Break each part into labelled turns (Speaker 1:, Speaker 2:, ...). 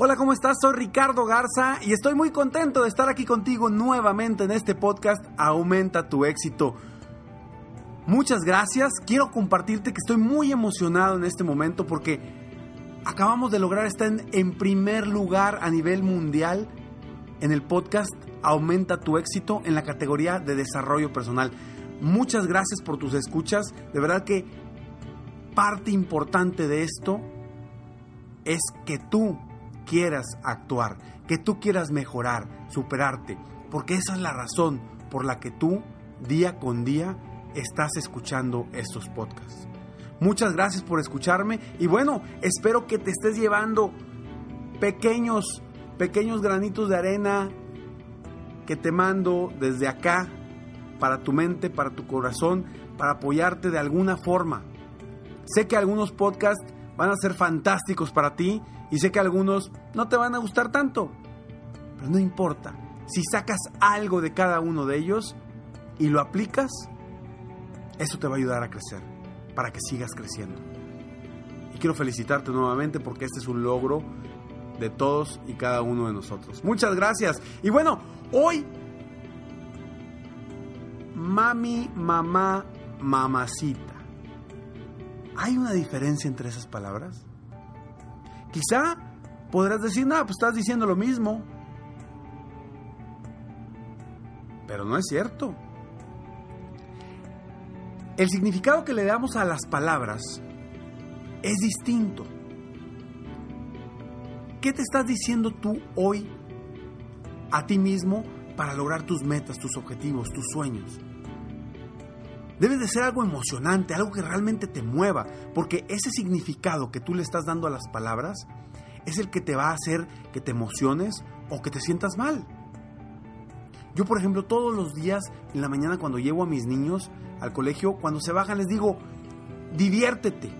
Speaker 1: Hola, ¿cómo estás? Soy Ricardo Garza y estoy muy contento de estar aquí contigo nuevamente en este podcast Aumenta tu éxito. Muchas gracias. Quiero compartirte que estoy muy emocionado en este momento porque acabamos de lograr estar en, en primer lugar a nivel mundial en el podcast Aumenta tu éxito en la categoría de desarrollo personal. Muchas gracias por tus escuchas. De verdad que parte importante de esto es que tú quieras actuar, que tú quieras mejorar, superarte, porque esa es la razón por la que tú día con día estás escuchando estos podcasts. Muchas gracias por escucharme y bueno, espero que te estés llevando pequeños, pequeños granitos de arena que te mando desde acá para tu mente, para tu corazón, para apoyarte de alguna forma. Sé que algunos podcasts van a ser fantásticos para ti y sé que algunos no te van a gustar tanto, pero no importa. Si sacas algo de cada uno de ellos y lo aplicas, eso te va a ayudar a crecer, para que sigas creciendo. Y quiero felicitarte nuevamente porque este es un logro de todos y cada uno de nosotros. Muchas gracias. Y bueno, hoy, mami, mamá, mamacita. ¿Hay una diferencia entre esas palabras? Quizá podrás decir, no, pues estás diciendo lo mismo. Pero no es cierto. El significado que le damos a las palabras es distinto. ¿Qué te estás diciendo tú hoy a ti mismo para lograr tus metas, tus objetivos, tus sueños? Debe de ser algo emocionante, algo que realmente te mueva, porque ese significado que tú le estás dando a las palabras es el que te va a hacer que te emociones o que te sientas mal. Yo, por ejemplo, todos los días en la mañana cuando llevo a mis niños al colegio, cuando se bajan les digo, diviértete,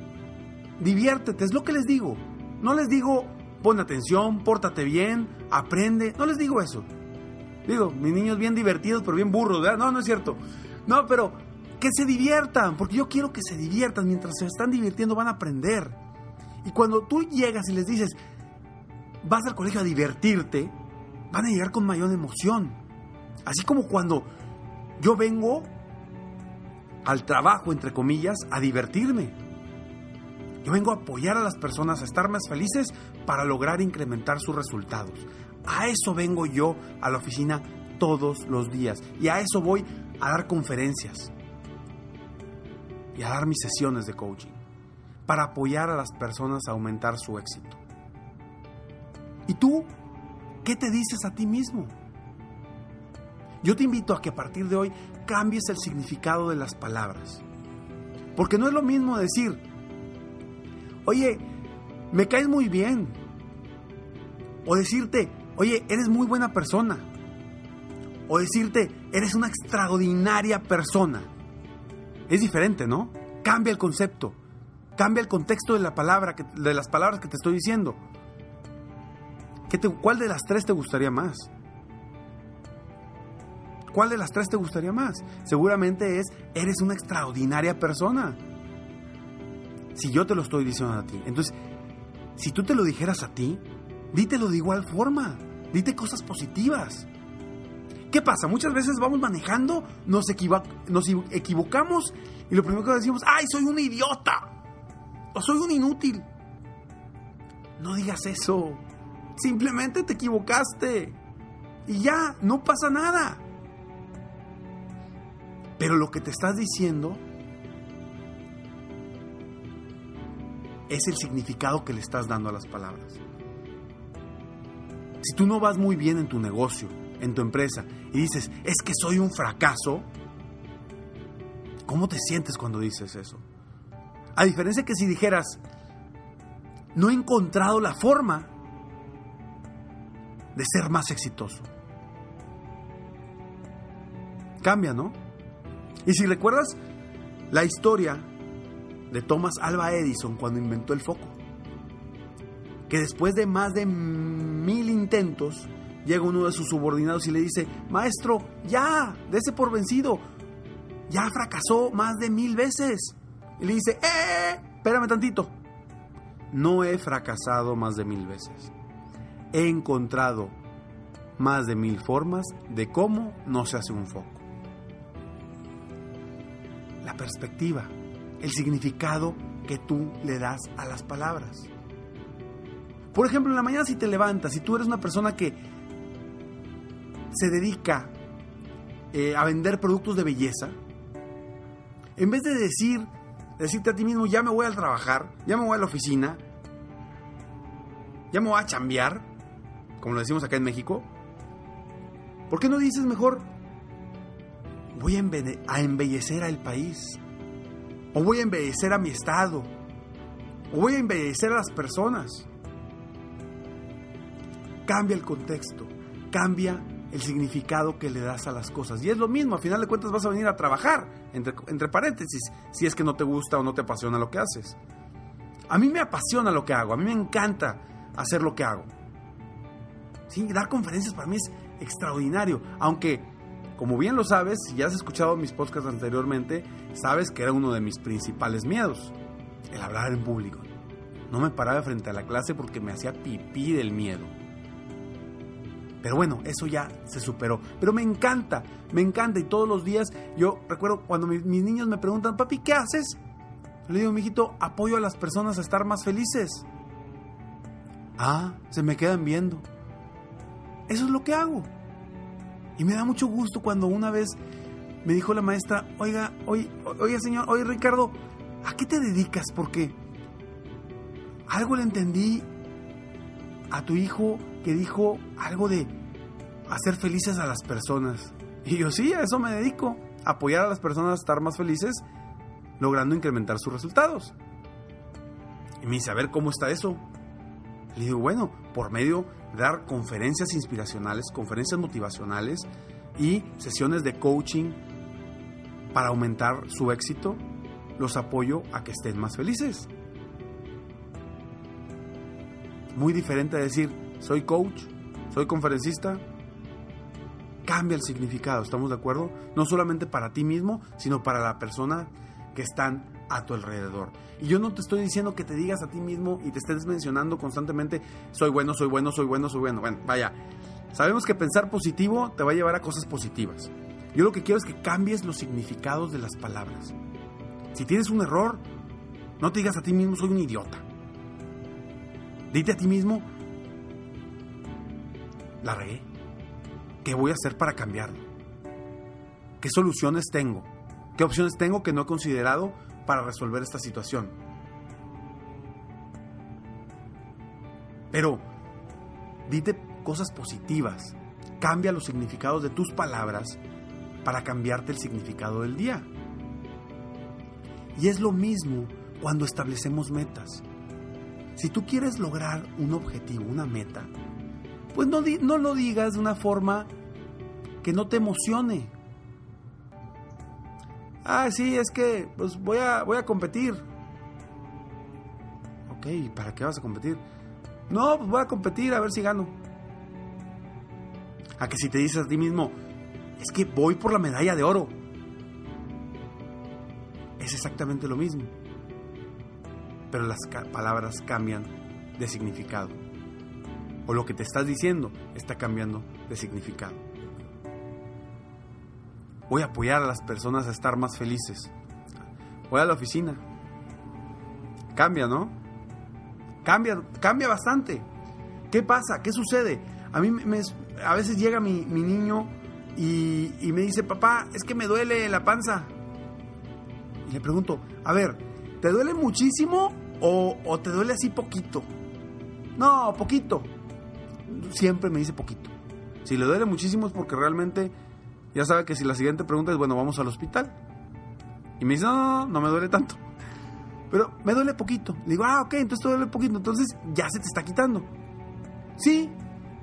Speaker 1: diviértete, es lo que les digo. No les digo, pon atención, pórtate bien, aprende, no les digo eso. Digo, mis niños bien divertidos, pero bien burros. No, no es cierto. No, pero que se diviertan, porque yo quiero que se diviertan. Mientras se están divirtiendo van a aprender. Y cuando tú llegas y les dices, vas al colegio a divertirte, van a llegar con mayor emoción. Así como cuando yo vengo al trabajo, entre comillas, a divertirme. Yo vengo a apoyar a las personas a estar más felices para lograr incrementar sus resultados. A eso vengo yo a la oficina todos los días. Y a eso voy a dar conferencias y a dar mis sesiones de coaching para apoyar a las personas a aumentar su éxito. ¿Y tú qué te dices a ti mismo? Yo te invito a que a partir de hoy cambies el significado de las palabras. Porque no es lo mismo decir, oye, me caes muy bien. O decirte, oye, eres muy buena persona. O decirte, eres una extraordinaria persona. Es diferente, ¿no? Cambia el concepto. Cambia el contexto de, la palabra de las palabras que te estoy diciendo. ¿Qué ¿Cuál de las tres te gustaría más? ¿Cuál de las tres te gustaría más? Seguramente es, eres una extraordinaria persona. Si yo te lo estoy diciendo a ti. Entonces, si tú te lo dijeras a ti, dítelo de igual forma. Dite cosas positivas. ¿Qué pasa? Muchas veces vamos manejando, nos, equivocamos y lo primero que decimos, ¡ay, soy un idiota! O soy un inútil. No digas eso. Simplemente te equivocaste. Y ya, no pasa nada. Pero lo que te estás diciendo es el significado que le estás dando a las palabras. Si tú no vas muy bien en tu negocio, en tu empresa, y dices, es que soy un fracaso, ¿cómo te sientes cuando dices eso? A diferencia que si dijeras, no he encontrado la forma de ser más exitoso. Cambia, ¿no? Y si recuerdas la historia de Thomas Alva Edison cuando inventó el foco, que después de más de mil intentos, llega uno de sus subordinados y le dice, maestro, ya, dése por vencido, ya fracasó más de mil veces. Y le dice, ¡eh! Espérame tantito. No he fracasado más de mil veces. He encontrado más de mil formas de cómo no se hace un foco. La perspectiva, el significado que tú le das a las palabras. Por ejemplo, en la mañana si te levantas, si tú eres una persona que se dedica eh, a vender productos de belleza, en vez de decir, decirte a ti mismo, ya me voy a trabajar, ya me voy a la oficina, ya me voy a chambear, como lo decimos acá en México, ¿por qué no dices mejor, voy a, a embellecer al país? O voy a embellecer a mi estado. O voy a embellecer a las personas. Cambia el contexto. Cambia el significado que le das a las cosas. Y es lo mismo, a final de cuentas vas a venir a trabajar, entre, paréntesis, si es que no te gusta o no te apasiona lo que haces. A mí me apasiona lo que hago, a mí me encanta hacer lo que hago. Dar conferencias para mí es extraordinario, aunque, como bien lo sabes, si ya has escuchado mis podcasts anteriormente, sabes que era uno de mis principales miedos, el hablar en público. No me paraba frente a la clase porque me hacía pipí del miedo. Pero bueno, eso ya se superó. Pero me encanta, me encanta. Y todos los días, yo recuerdo cuando mis, niños me preguntan, papi, ¿qué haces? Le digo, mijito, apoyo a las personas a estar más felices. Ah, se me quedan viendo. Eso es lo que hago. Y me da mucho gusto cuando una vez me dijo la maestra, oiga, oye, oiga señor, oye Ricardo, ¿a qué te dedicas? Porque algo le entendí a tu hijo que dijo algo de hacer felices a las personas. Y yo sí, a eso me dedico, apoyar a las personas a estar más felices, logrando incrementar sus resultados. Y me dice, a ver, ¿cómo está eso? Le digo, bueno, por medio de dar conferencias inspiracionales, conferencias motivacionales y sesiones de coaching para aumentar su éxito, los apoyo a que estén más felices. Muy diferente a decir, soy coach, soy conferencista. Cambia el significado, ¿estamos de acuerdo? No solamente para ti mismo, sino para la persona que están a tu alrededor. Y yo no te estoy diciendo que te digas a ti mismo y te estés mencionando constantemente, soy bueno, soy bueno, soy bueno, soy bueno. Bueno, vaya, sabemos que pensar positivo te va a llevar a cosas positivas. Yo lo que quiero es que cambies los significados de las palabras. Si tienes un error, no te digas a ti mismo, soy un idiota. Dite a ti mismo, la regué. ¿Qué voy a hacer para cambiarlo? ¿Qué soluciones tengo? ¿Qué opciones tengo que no he considerado para resolver esta situación? Pero dite cosas positivas. Cambia los significados de tus palabras para cambiarte el significado del día. Y es lo mismo cuando establecemos metas. Si tú quieres lograr un objetivo, una meta, pues no, no lo digas de una forma que no te emocione. Ah, sí, es que pues voy a, voy a competir. Ok, ¿para qué vas a competir? No, pues voy a competir a ver si gano. A que si te dices a ti mismo, es que voy por la medalla de oro. Es exactamente lo mismo. Pero las palabras cambian de significado. O lo que te estás diciendo está cambiando de significado. Voy a apoyar a las personas a estar más felices. Voy a la oficina. Cambia, ¿no? Cambia, cambia bastante. ¿Qué pasa? ¿Qué sucede? A mí me, a veces llega mi, niño y, me dice, papá, es que me duele la panza. Y le pregunto, a ver, ¿te duele muchísimo o te duele así poquito? No, poquito. Siempre me dice poquito. Si le duele muchísimo es porque realmente ya sabe que si la siguiente pregunta es, bueno, vamos al hospital. Y me dice, no, no, no, me duele tanto. Pero me duele poquito. Le digo, ah, ok, entonces te duele poquito. Entonces ya se te está quitando. Sí,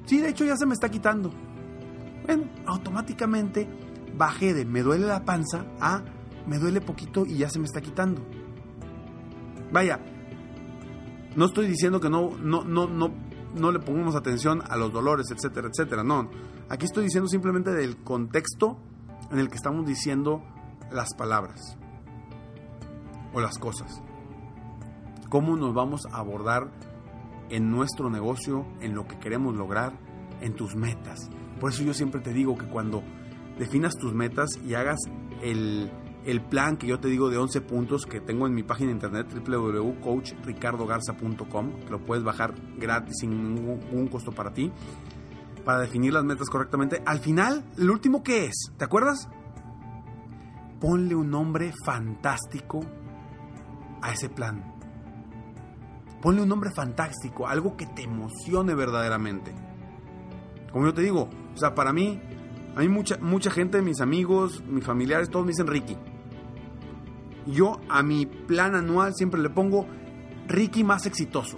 Speaker 1: sí, de hecho ya se me está quitando. Bueno, automáticamente bajé de me duele la panza a me duele poquito y ya se me está quitando. Vaya, no estoy diciendo que no, no, no, no, no le pongamos atención a los dolores, etcétera, etcétera. No, aquí estoy diciendo simplemente del contexto en el que estamos diciendo las palabras o las cosas. Cómo nos vamos a abordar en nuestro negocio, en lo que queremos lograr, en tus metas. Por eso yo siempre te digo que cuando definas tus metas y hagas el, el plan que yo te digo de 11 puntos que tengo en mi página internet www.coachricardogarza.com, que lo puedes bajar gratis sin ningún costo para ti, para definir las metas correctamente. Al final, el último que es, ¿te acuerdas? Ponle un nombre fantástico a ese plan. Ponle un nombre fantástico, algo que te emocione verdaderamente. Como yo te digo, o sea, para mí, a mí mucha, mucha gente, mis amigos, mis familiares, todos me dicen Ricky. Yo a mi plan anual siempre le pongo Ricky más exitoso.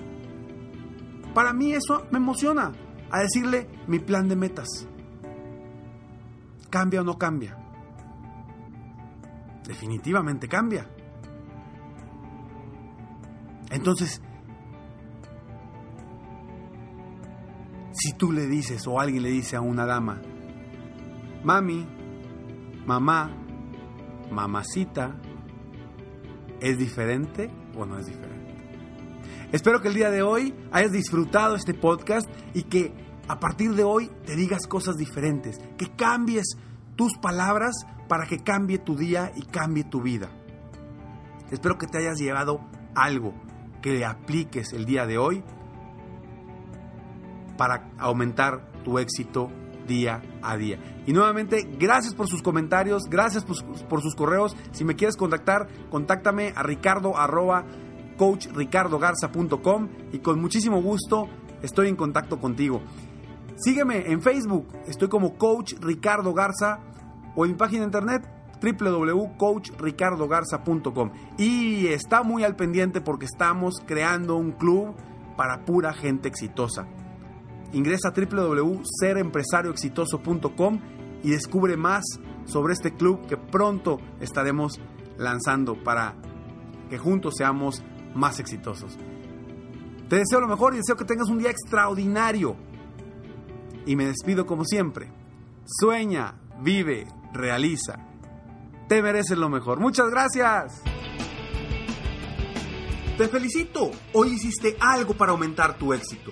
Speaker 1: Para mí eso me emociona, a decirle mi plan de metas. ¿Cambia o no cambia? Definitivamente cambia. Entonces, Si tú le dices o alguien le dice a una dama, mami, mamá, mamacita, ¿es diferente o no es diferente? Espero que el día de hoy hayas disfrutado este podcast y que a partir de hoy te digas cosas diferentes, que cambies tus palabras para que cambie tu día y cambie tu vida. Espero que te hayas llevado algo que le apliques el día de hoy para aumentar tu éxito día a día. Y nuevamente, gracias por sus comentarios, gracias por, sus correos. Si me quieres contactar, contáctame a ricardo arroba coachricardogarza.com y con muchísimo gusto estoy en contacto contigo. Sígueme en Facebook, estoy como Coach Ricardo Garza o en mi página de internet www.coachricardogarza.com y está muy al pendiente porque estamos creando un club para pura gente exitosa. Ingresa a www.serempresarioexitoso.com y descubre más sobre este club que pronto estaremos lanzando para que juntos seamos más exitosos. Te deseo lo mejor y deseo que tengas un día extraordinario. Y me despido como siempre. Sueña, vive, realiza. Te mereces lo mejor. Muchas gracias. Te felicito. Hoy hiciste algo para aumentar tu éxito.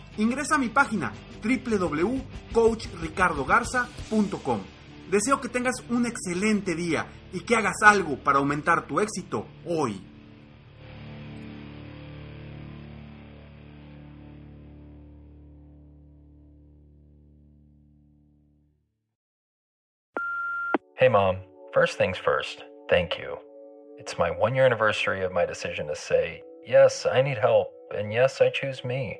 Speaker 1: ingresa a mi página www.coachricardogarza.com. Deseo que tengas un excelente día y que hagas algo para aumentar tu éxito hoy.
Speaker 2: Hey mom, first things first, thank you. It's my one year anniversary of my decision to say, yes, I need help, and yes, I choose me.